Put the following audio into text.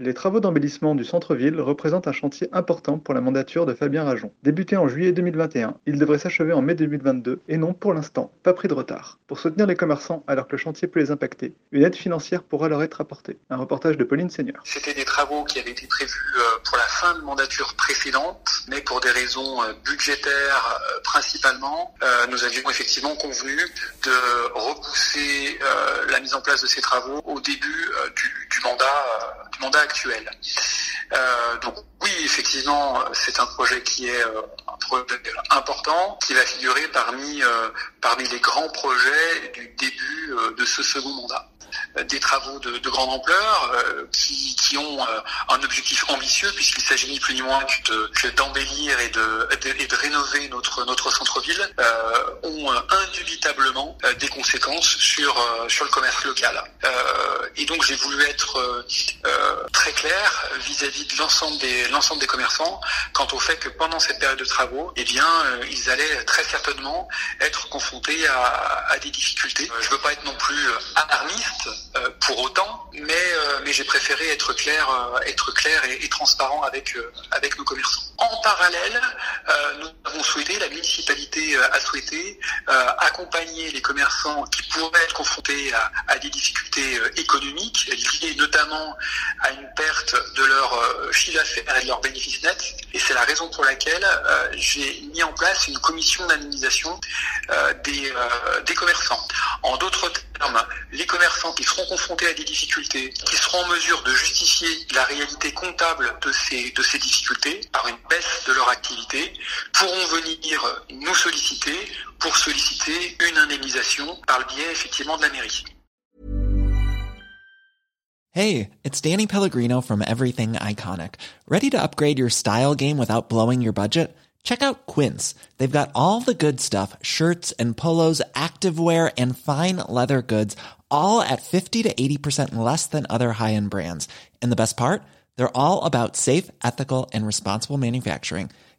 Les travaux d'embellissement du centre-ville représentent un chantier important pour la mandature de Fabien Rajon. Débuté en juillet 2021, il devrait s'achever en mai 2022 et non, pour l'instant, pas pris de retard. Pour soutenir les commerçants alors que le chantier peut les impacter, une aide financière pourra leur être apportée. Un reportage de Pauline Seigneur. C'était des travaux qui avaient été prévus euh, pour la fin de mandature précédente, mais pour des raisons euh, budgétaires euh, principalement, nous avions effectivement convenu de repousser la mise en place de ces travaux au début du, mandat, du mandat actuel. Euh, donc oui, effectivement, c'est un projet qui est euh, un projet important, qui va figurer parmi, euh, parmi les grands projets du début de ce second mandat des travaux de, de grande ampleur qui, qui, ont un objectif ambitieux puisqu'il s'agit ni plus ni moins que d'embellir et, de, et de rénover notre, notre centre-ville ont indubitablement des conséquences sur, sur le commerce local. et donc j'ai voulu être très clair vis-à-vis de l'ensemble des l'ensemble des commerçants quant au fait que pendant cette période de travaux, eh bien, euh, ils allaient très certainement être confrontés à, des difficultés. Euh, je veux pas être non plus euh, alarmiste pour autant, mais j'ai préféré être clair être clair et, transparent avec nos commerçants. En parallèle, souhaité, la municipalité a souhaité accompagner les commerçants qui pourraient être confrontés à, des difficultés économiques liées notamment à une perte de leur euh, chiffre d'affaires et de leur bénéfice net. Et c'est la raison pour laquelle euh, j'ai mis en place une commission d'indemnisation euh, des, commerçants. En d'autres termes, les commerçants qui seront confrontés à des difficultés, qui seront en mesure de justifier la réalité comptable de ces difficultés par une baisse de leur activité, pourront venir nous solliciter pour solliciter une indemnisation par le biais effectivement de la mairie. Hey, it's Danny Pellegrino from Everything Iconic. Ready to upgrade your style game without blowing your budget? Check out Quince. They've got all the good stuff shirts and polos, activewear, and fine leather goods, all at 50 to 80% less than other high end brands. And the best part? They're all about safe, ethical, and responsible manufacturing.